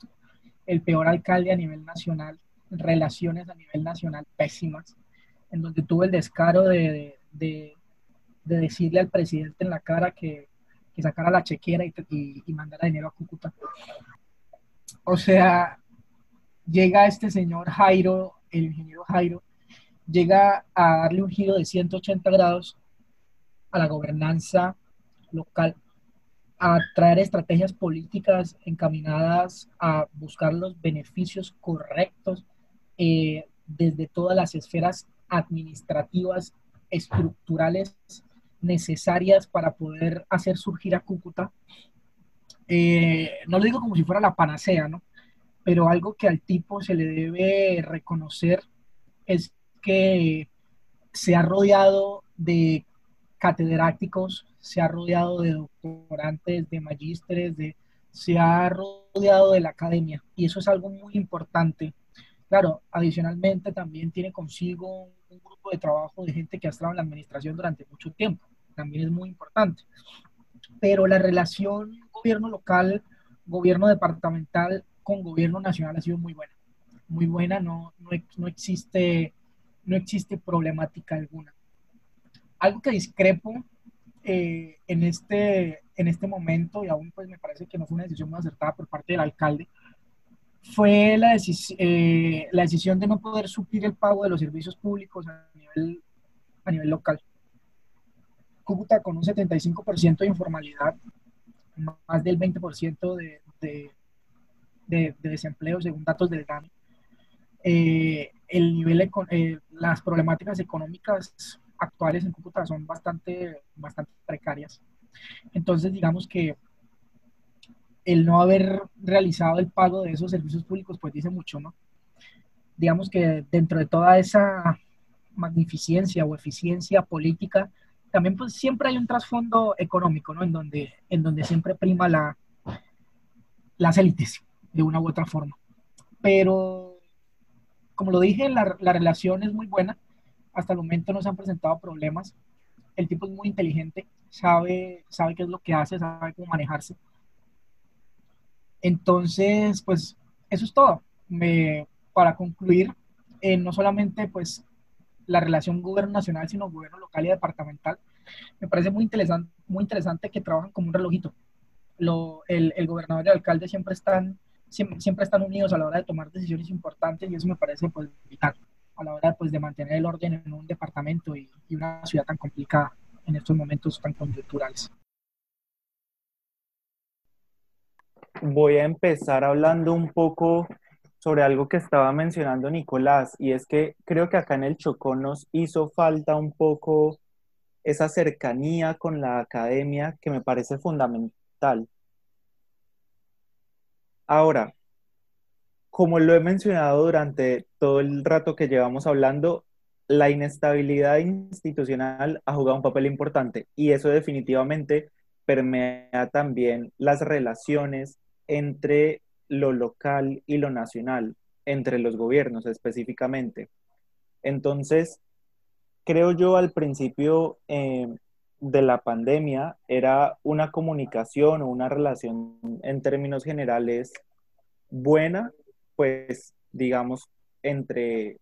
El peor alcalde a nivel nacional, relaciones a nivel nacional pésimas, en donde tuvo el descaro de, de, de decirle al presidente en la cara que que sacara la chequera y, mandara dinero a Cúcuta. O sea, llega este señor Jairo, el ingeniero Jairo, llega a darle un giro de 180 grados a la gobernanza local, a traer estrategias políticas encaminadas a buscar los beneficios correctos eh, desde todas las esferas administrativas, estructurales necesarias para poder hacer surgir a Cúcuta. Eh, no lo digo como si fuera la panacea, ¿no? Pero algo que al tipo se le debe reconocer es que se ha rodeado de catedráticos, se ha rodeado de doctorantes, de magísteres, de, se ha rodeado de la academia y eso es algo muy importante. Claro, adicionalmente también tiene consigo un grupo de trabajo de gente que ha estado en la administración durante mucho tiempo también es muy importante. Pero la relación gobierno local, gobierno departamental con gobierno nacional ha sido muy buena. Muy buena, no, no, existe, no existe problemática alguna. Algo que discrepo eh, en, este, en este momento, y aún pues me parece que no fue una decisión muy acertada por parte del alcalde, fue la, eh, la decisión de no poder suplir el pago de los servicios públicos a nivel, a nivel local. Cúcuta con un 75% de informalidad, más del 20% de, de, de, desempleo según datos del GAN. Eh, el nivel, eh, las problemáticas económicas actuales en Cúcuta son bastante, bastante precarias. Entonces, digamos que el no haber realizado el pago de esos servicios públicos, pues dice mucho, ¿no? Digamos que dentro de toda esa magnificencia o eficiencia política también pues siempre hay un trasfondo económico, ¿no? En donde, en donde siempre prima la, las élites, de una u otra forma. Pero, como lo dije, la, la relación es muy buena. Hasta el momento no se han presentado problemas. El tipo es muy inteligente, sabe, sabe qué es lo que hace, sabe cómo manejarse. Entonces, pues eso es todo. Me, para concluir, eh, no solamente pues la relación gobierno nacional, sino gobierno local y departamental, me parece muy interesante, muy interesante que trabajan como un relojito. Lo, el, el, gobernador y el alcalde siempre están, siempre, siempre, están unidos a la hora de tomar decisiones importantes y eso me parece pues vital a la hora pues, de mantener el orden en un departamento y, y una ciudad tan complicada en estos momentos tan coyunturales. Voy a empezar hablando un poco sobre algo que estaba mencionando Nicolás, y es que creo que acá en el Chocó nos hizo falta un poco esa cercanía con la academia que me parece fundamental. Ahora, como lo he mencionado durante todo el rato que llevamos hablando, la inestabilidad institucional ha jugado un papel importante y eso definitivamente permea también las relaciones entre lo local y lo nacional, entre los gobiernos específicamente. Entonces, creo yo al principio eh, de la pandemia era una comunicación o una relación en términos generales buena, pues digamos, entre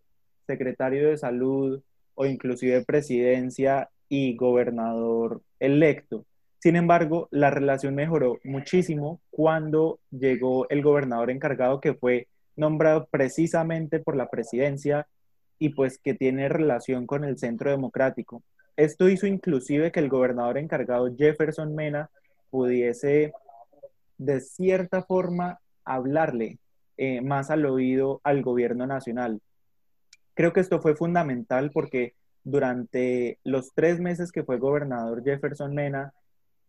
secretario de salud o inclusive presidencia y gobernador electo. Sin embargo, la relación mejoró muchísimo cuando llegó el gobernador encargado que fue nombrado precisamente por la presidencia y pues que tiene relación con el centro democrático. Esto hizo inclusive que el gobernador encargado Jefferson Mena pudiese de cierta forma hablarle eh, más al oído al gobierno nacional. Creo que esto fue fundamental porque durante los tres meses que fue gobernador Jefferson Mena,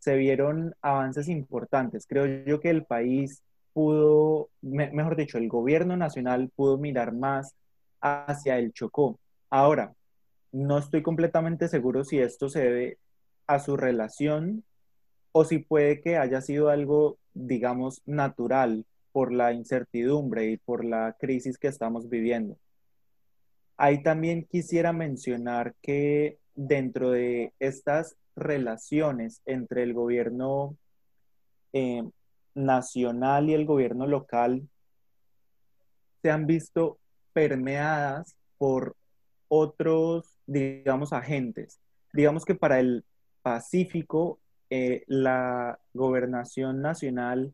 se vieron avances importantes. Creo yo que el país pudo, mejor dicho, el gobierno nacional pudo mirar más hacia el Chocó. Ahora, no estoy completamente seguro si esto se debe a su relación o si puede que haya sido algo, digamos, natural por la incertidumbre y por la crisis que estamos viviendo. Ahí también quisiera mencionar que dentro de estas relaciones entre el gobierno eh, nacional y el gobierno local se han visto permeadas por otros, digamos, agentes. Digamos que para el Pacífico, eh, la gobernación nacional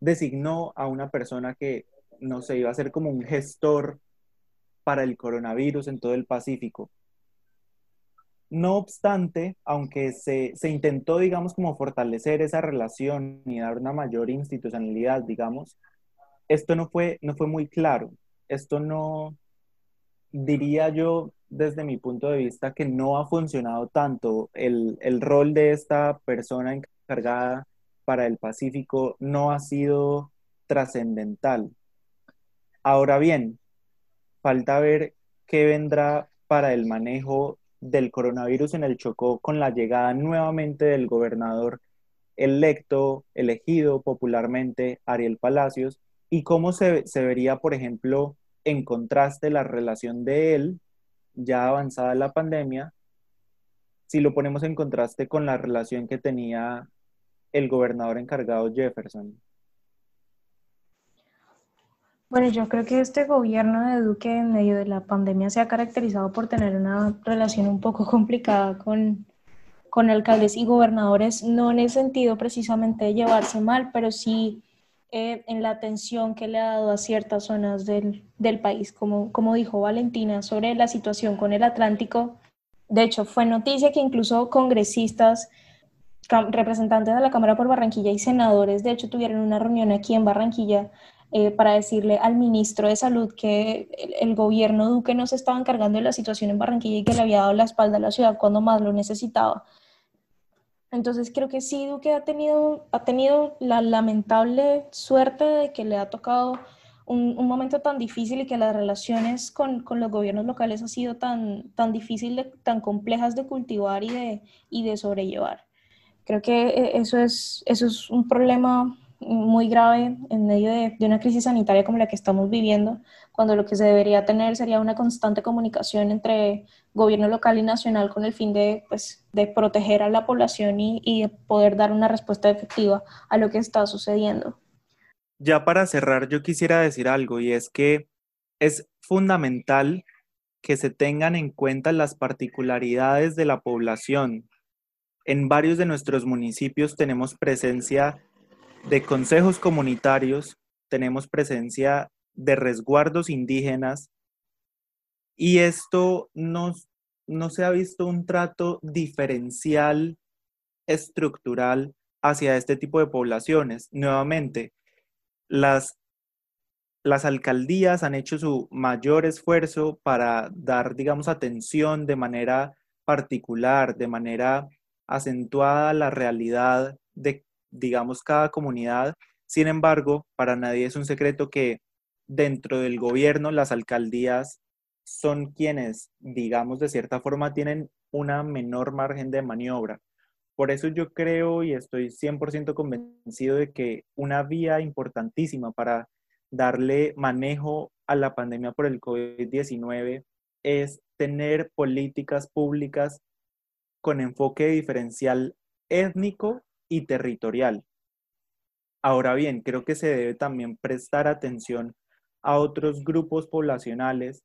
designó a una persona que, no sé, iba a ser como un gestor para el coronavirus en todo el Pacífico. No obstante, aunque se, intentó, digamos, como fortalecer esa relación y dar una mayor institucionalidad, digamos, esto no fue, no fue muy claro. Esto no, diría yo, desde mi punto de vista, que no ha funcionado tanto. El, el rol de esta persona encargada para el Pacífico no ha sido trascendental. Ahora bien, falta ver qué vendrá para el manejo del coronavirus en el Chocó con la llegada nuevamente del gobernador electo, elegido popularmente, Ariel Palacios, y cómo se, vería, por ejemplo, en contraste la relación de él, ya avanzada la pandemia, si lo ponemos en contraste con la relación que tenía el gobernador encargado Jefferson. Bueno, yo creo que este gobierno de Duque en medio de la pandemia se ha caracterizado por tener una relación un poco complicada con, con alcaldes y gobernadores, no en el sentido precisamente de llevarse mal, pero sí eh, en la atención que le ha dado a ciertas zonas del, del país, como, como dijo Valentina, sobre la situación con el Atlántico. De hecho, fue noticia que incluso congresistas representantes de la Cámara por Barranquilla y senadores, de hecho, tuvieron una reunión aquí en Barranquilla eh, para decirle al ministro de Salud que el, gobierno Duque no se estaba encargando de la situación en Barranquilla y que le había dado la espalda a la ciudad cuando más lo necesitaba. Entonces creo que sí, Duque ha tenido, ha tenido la lamentable suerte de que le ha tocado un, un momento tan difícil y que las relaciones con, con, los gobiernos locales han sido tan, tan difíciles, tan complejas de cultivar y de, y de sobrellevar. Creo que eh, eso es, eso es un problema muy grave en medio de, de, una crisis sanitaria como la que estamos viviendo, cuando lo que se debería tener sería una constante comunicación entre gobierno local y nacional con el fin de, pues, de proteger a la población y, y poder dar una respuesta efectiva a lo que está sucediendo. Ya para cerrar, yo quisiera decir algo y es que es fundamental que se tengan en cuenta las particularidades de la población. En varios de nuestros municipios tenemos presencia de consejos comunitarios, tenemos presencia de resguardos indígenas y esto no, no se ha visto un trato diferencial estructural hacia este tipo de poblaciones. Nuevamente, las, las alcaldías han hecho su mayor esfuerzo para dar, digamos, atención de manera particular, de manera acentuada a la realidad de, digamos, cada comunidad. Sin embargo, para nadie es un secreto que dentro del gobierno las alcaldías son quienes, digamos, de cierta forma tienen una menor margen de maniobra. Por eso yo creo y estoy 100% convencido de que una vía importantísima para darle manejo a la pandemia por el COVID-19 es tener políticas públicas con enfoque diferencial étnico y territorial. Ahora bien, creo que se debe también prestar atención a otros grupos poblacionales,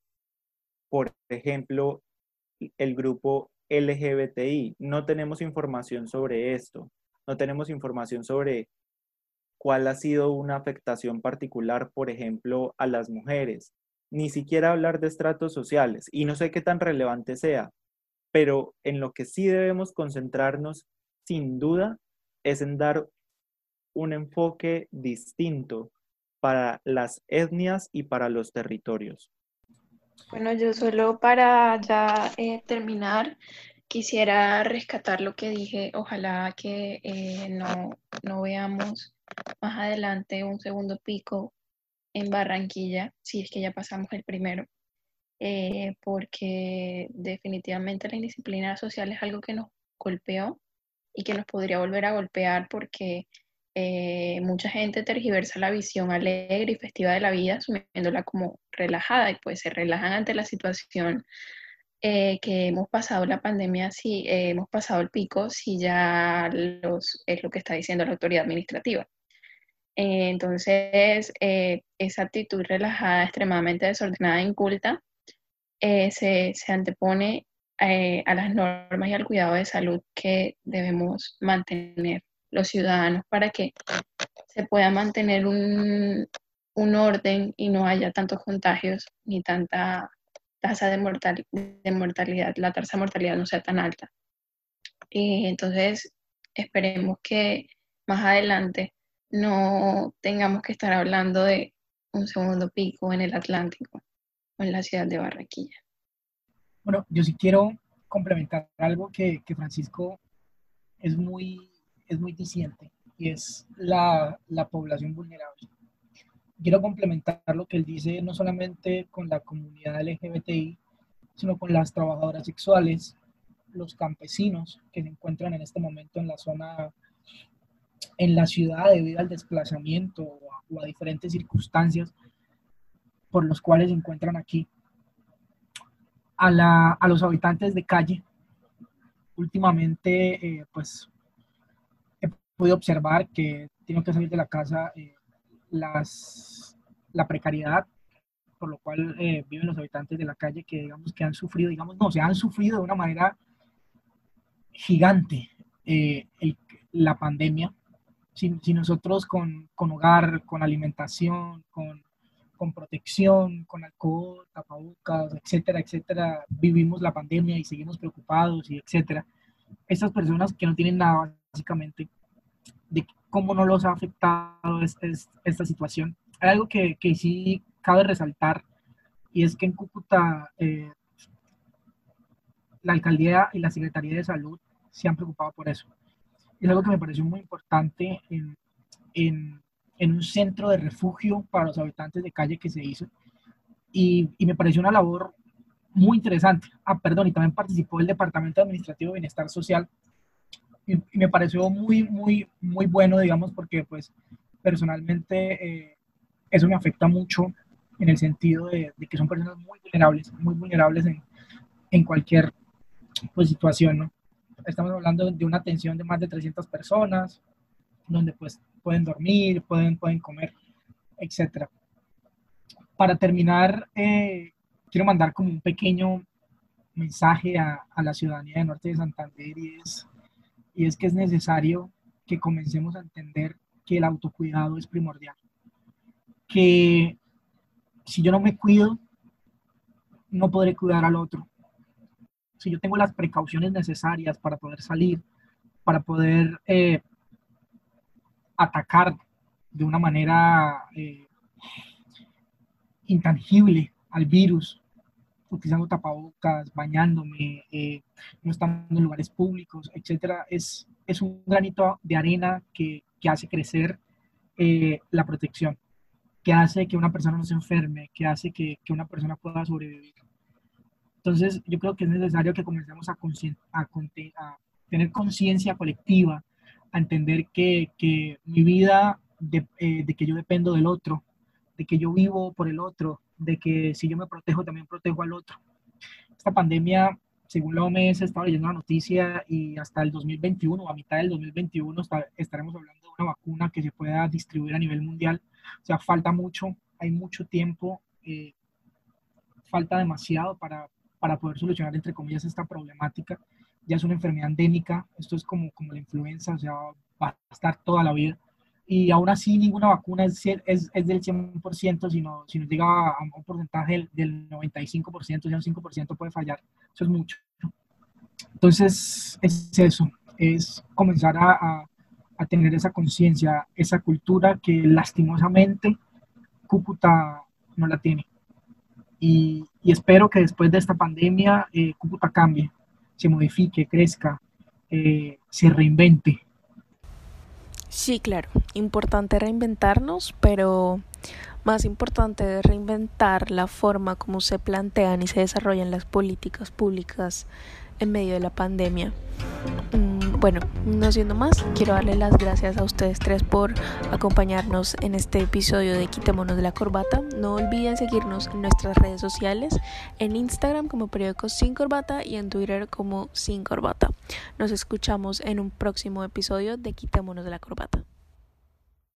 por ejemplo, el grupo LGBTI. No tenemos información sobre esto, no tenemos información sobre cuál ha sido una afectación particular, por ejemplo, a las mujeres. Ni siquiera hablar de estratos sociales, y no sé qué tan relevante sea, pero en lo que sí debemos concentrarnos, sin duda, es en dar un enfoque distinto para las etnias y para los territorios. Bueno, yo solo para ya eh, terminar, quisiera rescatar lo que dije. Ojalá que eh, no, no veamos más adelante un segundo pico en Barranquilla, si es que ya pasamos el primero, eh, porque definitivamente la indisciplina social es algo que nos golpeó y que nos podría volver a golpear porque eh, mucha gente tergiversa la visión alegre y festiva de la vida, asumiéndola como relajada y pues se relajan ante la situación eh, que hemos pasado la pandemia, si eh, hemos pasado el pico, si ya los, es lo que está diciendo la autoridad administrativa. entonces, esa actitud relajada, extremadamente desordenada e inculta, se, se, antepone a las normas y al cuidado de salud que debemos mantener los ciudadanos para que se pueda mantener un, orden y no haya tantos contagios ni tanta tasa de, de mortalidad, la tasa de mortalidad no sea tan alta. Y entonces esperemos que más adelante no tengamos que estar hablando de un segundo pico en el Atlántico o en la ciudad de Barranquilla. Bueno, yo sí quiero complementar algo que, Francisco es muy es muy diciente y es la, la población vulnerable. Quiero complementar lo que él dice no solamente con la comunidad LGBTI, sino con las trabajadoras sexuales, los campesinos que se encuentran en este momento en la zona, en la ciudad debido al desplazamiento o a, diferentes circunstancias por los cuales se encuentran aquí. A, la, a los habitantes de calle, últimamente, eh, pues podido observar que tienen que salir de la casa eh, las, la precariedad por lo cual eh, viven los habitantes de la calle que digamos que han sufrido, digamos, no, se han sufrido de una manera gigante eh, la pandemia. Si, si nosotros con, con, hogar, con alimentación, con, con protección, con alcohol, tapabocas, etcétera, etcétera, vivimos la pandemia y seguimos preocupados y etcétera. Estas personas que no tienen nada, básicamente, de cómo no los ha afectado esta situación. Hay algo que, que, sí cabe resaltar y es que en Cúcuta eh, la alcaldía y la Secretaría de Salud se han preocupado por eso. Es algo que me pareció muy importante en, en, en un centro de refugio para los habitantes de calle que se hizo y, y me pareció una labor muy interesante. Ah, perdón, y también participó el Departamento Administrativo de Bienestar Social y, me pareció muy, muy, muy bueno, digamos, porque pues personalmente eh, eso me afecta mucho en el sentido de, que son personas muy vulnerables, muy vulnerables en, en cualquier pues, situación, ¿no? Estamos hablando de una atención de más de 300 personas, donde pues pueden dormir, pueden, pueden comer, etc. Para terminar, eh, quiero mandar como un pequeño mensaje a, a, la ciudadanía de Norte de Santander y es, y es que es necesario que comencemos a entender que el autocuidado es primordial. Que si yo no me cuido, no podré cuidar al otro. Si yo tengo las precauciones necesarias para poder salir, para poder eh, atacar de una manera eh, intangible al virus, utilizando tapabocas, bañándome, eh, no estando en lugares públicos, etcétera, es, es un granito de arena que, que hace crecer eh, la protección, que hace que una persona no se enferme, que hace que, que una persona pueda sobrevivir. Entonces, yo creo que es necesario que comencemos a, a, a tener conciencia colectiva, a entender que, que mi vida, de, eh, de que yo dependo del otro, de que yo vivo por el otro, de que si yo me protejo, también protejo al otro. Esta pandemia, según la OMS, estaba leyendo la noticia y hasta el 2021, a mitad del 2021, estaremos hablando de una vacuna que se pueda distribuir a nivel mundial. O sea, falta mucho, hay mucho tiempo, eh, falta demasiado para, para poder solucionar, entre comillas, esta problemática. Ya es una enfermedad endémica, esto es como, como la influenza, o sea, va a estar toda la vida y aún así ninguna vacuna es, es, es del 100%, sino, si nos llega a un porcentaje del, 95%, ya un 5% puede fallar, eso es mucho. Entonces, es eso, es comenzar a, a, tener esa conciencia, esa cultura que lastimosamente Cúcuta no la tiene. Y, y espero que después de esta pandemia eh, Cúcuta cambie, se modifique, crezca, eh, se reinvente Sí, claro, importante reinventarnos, pero más importante es reinventar la forma como se plantean y se desarrollan las políticas públicas en medio de la pandemia. Mm, bueno, no siendo más, quiero darle las gracias a ustedes tres por acompañarnos en este episodio de Quitémonos de la Corbata. No olviden seguirnos en nuestras redes sociales, en Instagram como periódico Sin Corbata y en Twitter como Sin Corbata. Nos escuchamos en un próximo episodio de Quitémonos de la Corbata.